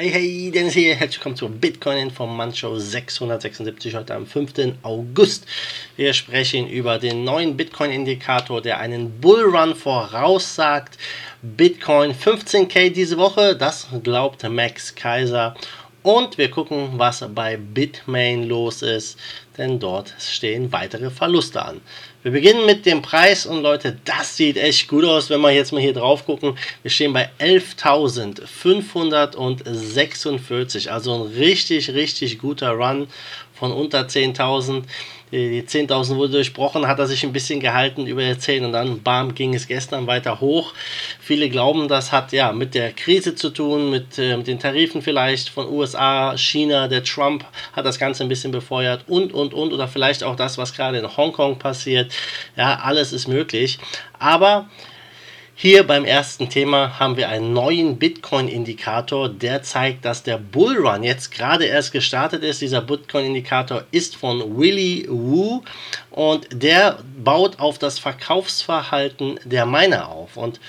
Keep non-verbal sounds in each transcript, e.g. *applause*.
Hey, hey, Dennis hier. Herzlich willkommen zur Bitcoin Informantshow 676 heute am 5. August. Wir sprechen über den neuen Bitcoin-Indikator, der einen Bullrun voraussagt. Bitcoin 15k diese Woche, das glaubt Max Kaiser. Und wir gucken, was bei Bitmain los ist, denn dort stehen weitere Verluste an. Wir beginnen mit dem Preis und Leute, das sieht echt gut aus, wenn wir jetzt mal hier drauf gucken. Wir stehen bei 11.546, also ein richtig, richtig guter Run von unter 10.000 die 10.000 wurde durchbrochen, hat er sich ein bisschen gehalten über die 10 und dann, bam, ging es gestern weiter hoch. Viele glauben, das hat ja mit der Krise zu tun, mit, äh, mit den Tarifen vielleicht von USA, China, der Trump hat das Ganze ein bisschen befeuert und, und, und, oder vielleicht auch das, was gerade in Hongkong passiert. Ja, alles ist möglich. Aber hier beim ersten Thema haben wir einen neuen Bitcoin-Indikator, der zeigt, dass der Bullrun jetzt gerade erst gestartet ist. Dieser Bitcoin-Indikator ist von Willy Wu und der baut auf das Verkaufsverhalten der Miner auf. Und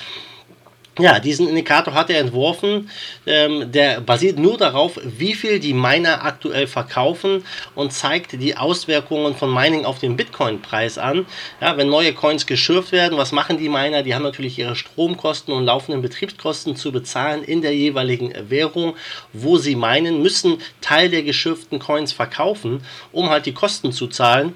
ja, diesen Indikator hat er entworfen. Ähm, der basiert nur darauf, wie viel die Miner aktuell verkaufen und zeigt die Auswirkungen von Mining auf den Bitcoin-Preis an. Ja, wenn neue Coins geschürft werden, was machen die Miner? Die haben natürlich ihre Stromkosten und laufenden Betriebskosten zu bezahlen in der jeweiligen Währung, wo sie meinen, müssen Teil der geschürften Coins verkaufen, um halt die Kosten zu zahlen.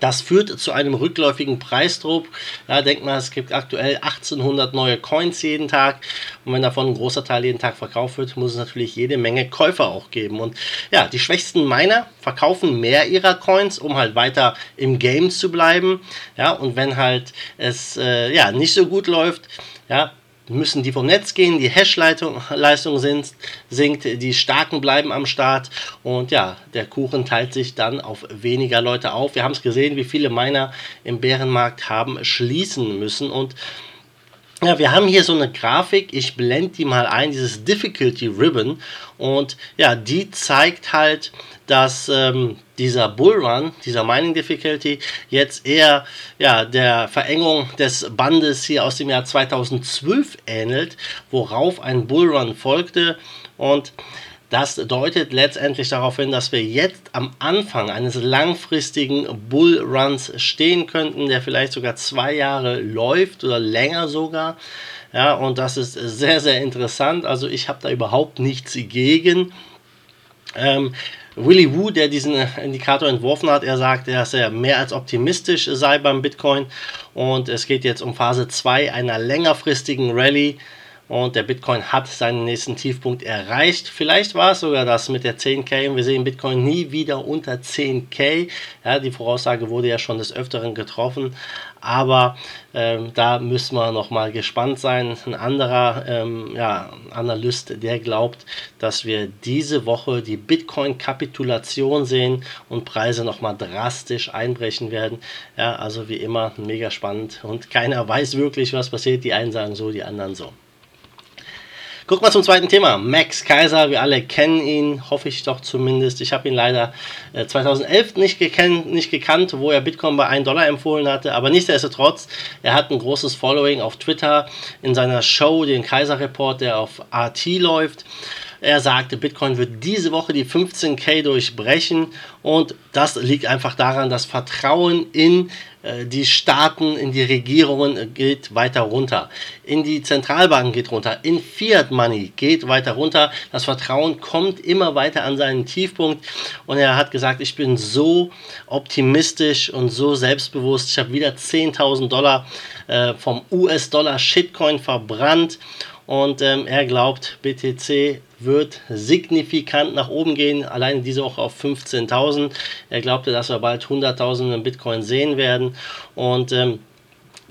Das führt zu einem rückläufigen Preisdruck. Ja, denkt mal, es gibt aktuell 1800 neue Coins jeden Tag. Und wenn davon ein großer Teil jeden Tag verkauft wird, muss es natürlich jede Menge Käufer auch geben. Und ja, die schwächsten Miner verkaufen mehr ihrer Coins, um halt weiter im Game zu bleiben. Ja, und wenn halt es äh, ja, nicht so gut läuft, ja, müssen die vom Netz gehen, die Hash-Leistung sinkt, die Starken bleiben am Start und ja, der Kuchen teilt sich dann auf weniger Leute auf. Wir haben es gesehen, wie viele Miner im Bärenmarkt haben schließen müssen und ja, wir haben hier so eine Grafik, ich blende die mal ein, dieses Difficulty Ribbon. Und ja, die zeigt halt, dass ähm, dieser Bullrun, dieser Mining Difficulty jetzt eher ja, der Verengung des Bandes hier aus dem Jahr 2012 ähnelt, worauf ein Bullrun folgte. Und das deutet letztendlich darauf hin, dass wir jetzt am Anfang eines langfristigen Bullruns stehen könnten, der vielleicht sogar zwei Jahre läuft oder länger sogar. Ja, und das ist sehr, sehr interessant. Also ich habe da überhaupt nichts gegen. Ähm, Willy Wu, der diesen Indikator entworfen hat, er sagt, dass er mehr als optimistisch sei beim Bitcoin und es geht jetzt um Phase 2 einer längerfristigen Rallye und der Bitcoin hat seinen nächsten Tiefpunkt erreicht. Vielleicht war es sogar das mit der 10k und wir sehen Bitcoin nie wieder unter 10k. Ja, die Voraussage wurde ja schon des Öfteren getroffen, aber ähm, da müssen wir noch mal gespannt sein. Ein anderer ähm, ja, Analyst, der glaubt, dass wir diese Woche die Bitcoin-Kapitulation sehen und Preise noch mal drastisch einbrechen werden. Ja, also wie immer mega spannend und keiner *laughs* weiß wirklich, was passiert. Die einen sagen so, die anderen so. Guck mal zum zweiten Thema. Max Kaiser, wir alle kennen ihn, hoffe ich doch zumindest. Ich habe ihn leider äh, 2011 nicht, gekannt, nicht gekannt, wo er Bitcoin bei 1 Dollar empfohlen hatte. Aber nichtsdestotrotz, er hat ein großes Following auf Twitter in seiner Show, den Kaiser Report, der auf RT läuft. Er sagte, Bitcoin wird diese Woche die 15k durchbrechen und das liegt einfach daran, dass Vertrauen in äh, die Staaten, in die Regierungen geht weiter runter. In die Zentralbanken geht runter. In Fiat Money geht weiter runter. Das Vertrauen kommt immer weiter an seinen Tiefpunkt. Und er hat gesagt, ich bin so optimistisch und so selbstbewusst. Ich habe wieder 10.000 Dollar äh, vom US-Dollar Shitcoin verbrannt. Und ähm, er glaubt, BTC wird signifikant nach oben gehen, allein diese Woche auf 15.000. Er glaubte, dass wir bald 100.000 Bitcoin sehen werden. Und ähm,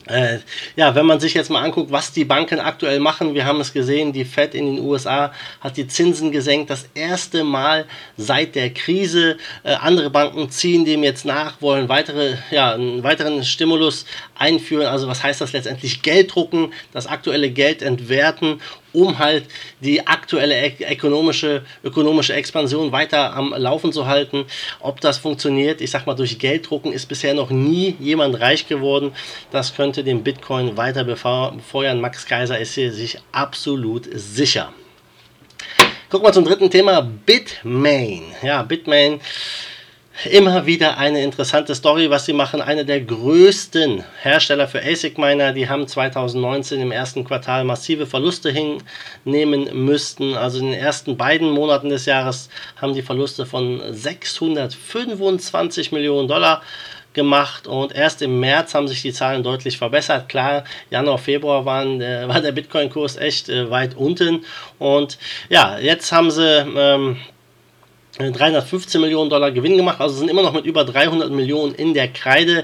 äh, ja, wenn man sich jetzt mal anguckt, was die Banken aktuell machen, wir haben es gesehen, die Fed in den USA hat die Zinsen gesenkt, das erste Mal seit der Krise. Äh, andere Banken ziehen dem jetzt nach, wollen weitere, ja, einen weiteren Stimulus einführen. Also was heißt das letztendlich? Geld drucken, das aktuelle Geld entwerten um halt die aktuelle ökonomische, ökonomische Expansion weiter am Laufen zu halten. Ob das funktioniert, ich sag mal, durch Gelddrucken ist bisher noch nie jemand reich geworden. Das könnte den Bitcoin weiter befeuern. Max Kaiser ist hier sich absolut sicher. Gucken wir zum dritten Thema, Bitmain. Ja, Bitmain immer wieder eine interessante Story, was sie machen. Eine der größten Hersteller für ASIC-Miner, die haben 2019 im ersten Quartal massive Verluste hinnehmen müssten. Also in den ersten beiden Monaten des Jahres haben die Verluste von 625 Millionen Dollar gemacht und erst im März haben sich die Zahlen deutlich verbessert. Klar, Januar, Februar waren, äh, *laughs* war der Bitcoin-Kurs echt äh, weit unten und ja, jetzt haben sie ähm, 315 Millionen Dollar Gewinn gemacht, also sind immer noch mit über 300 Millionen in der Kreide.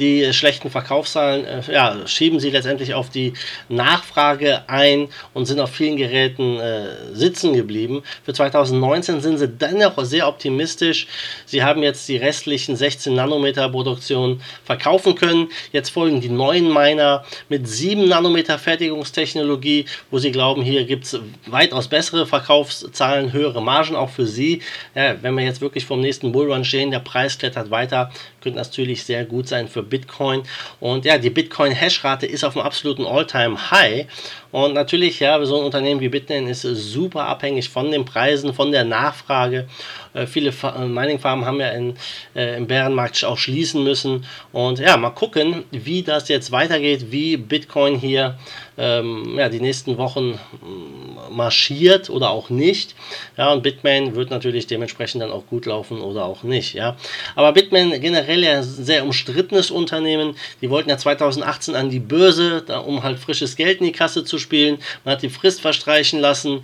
Die schlechten Verkaufszahlen äh, ja, schieben sie letztendlich auf die Nachfrage ein und sind auf vielen Geräten äh, sitzen geblieben. Für 2019 sind sie dennoch sehr optimistisch. Sie haben jetzt die restlichen 16 Nanometer Produktion verkaufen können. Jetzt folgen die neuen Miner mit 7 Nanometer Fertigungstechnologie, wo sie glauben, hier gibt es weitaus bessere Verkaufszahlen, höhere Margen auch für sie ja, wenn wir jetzt wirklich vom nächsten Bullrun stehen, der Preis klettert weiter, könnte natürlich sehr gut sein für Bitcoin. Und ja, die Bitcoin-Hashrate ist auf einem absoluten All-Time-High. Und natürlich, ja, so ein Unternehmen wie Bitcoin ist super abhängig von den Preisen, von der Nachfrage. Äh, viele äh, Mining-Farmen haben ja in, äh, im Bärenmarkt auch schließen müssen. Und ja, mal gucken, wie das jetzt weitergeht, wie Bitcoin hier ähm, ja, die nächsten Wochen mm, marschiert oder auch nicht. Ja, und Bitmain wird natürlich dementsprechend dann auch gut laufen oder auch nicht. Ja, aber Bitmain generell ja ein sehr umstrittenes Unternehmen. Die wollten ja 2018 an die Börse, da, um halt frisches Geld in die Kasse zu spielen. Man hat die Frist verstreichen lassen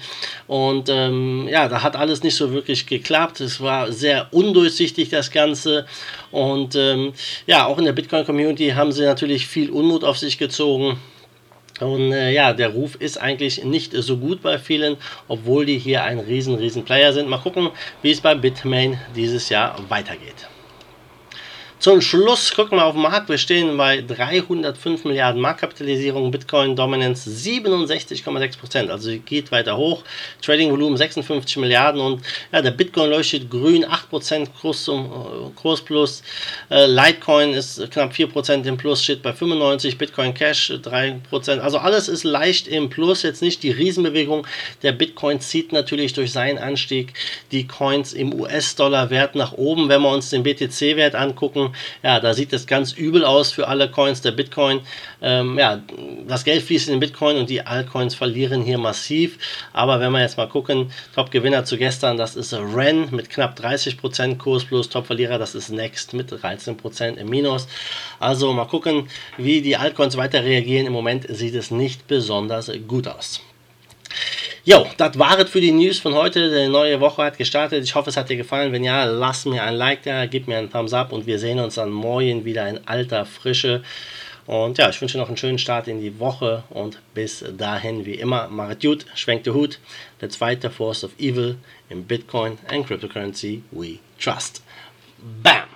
und ähm, ja, da hat alles nicht so wirklich geklappt. Es war sehr undurchsichtig das Ganze und ähm, ja, auch in der Bitcoin-Community haben sie natürlich viel Unmut auf sich gezogen. Und äh, ja, der Ruf ist eigentlich nicht so gut bei vielen, obwohl die hier ein riesen, riesen Player sind. Mal gucken, wie es bei Bitmain dieses Jahr weitergeht. Zum Schluss gucken wir auf den Markt. Wir stehen bei 305 Milliarden Marktkapitalisierung, Bitcoin Dominance 67,6 Prozent. Also geht weiter hoch. Trading Volumen 56 Milliarden und ja, der Bitcoin leuchtet grün, 8 Prozent Kurs, zum, äh, Kurs plus. Äh, Litecoin ist knapp 4 Prozent im Plus, steht bei 95. Bitcoin Cash 3 Prozent. Also alles ist leicht im Plus. Jetzt nicht die Riesenbewegung. Der Bitcoin zieht natürlich durch seinen Anstieg die Coins im US-Dollar-Wert nach oben. Wenn wir uns den BTC-Wert angucken, ja, da sieht es ganz übel aus für alle Coins der Bitcoin. Ähm, ja, das Geld fließt in den Bitcoin und die Altcoins verlieren hier massiv. Aber wenn wir jetzt mal gucken, Top-Gewinner zu gestern, das ist Ren mit knapp 30% Kurs plus Top-Verlierer, das ist Next mit 13% im Minus. Also mal gucken, wie die Altcoins weiter reagieren. Im Moment sieht es nicht besonders gut aus. Jo, das war es für die News von heute. Die neue Woche hat gestartet. Ich hoffe, es hat dir gefallen. Wenn ja, lass mir ein Like da, gib mir einen Thumbs up und wir sehen uns dann morgen wieder in alter Frische. Und ja, ich wünsche noch einen schönen Start in die Woche und bis dahin, wie immer, macht gut, schwenkt den Hut. Fight the force of evil in Bitcoin and cryptocurrency we trust. Bam!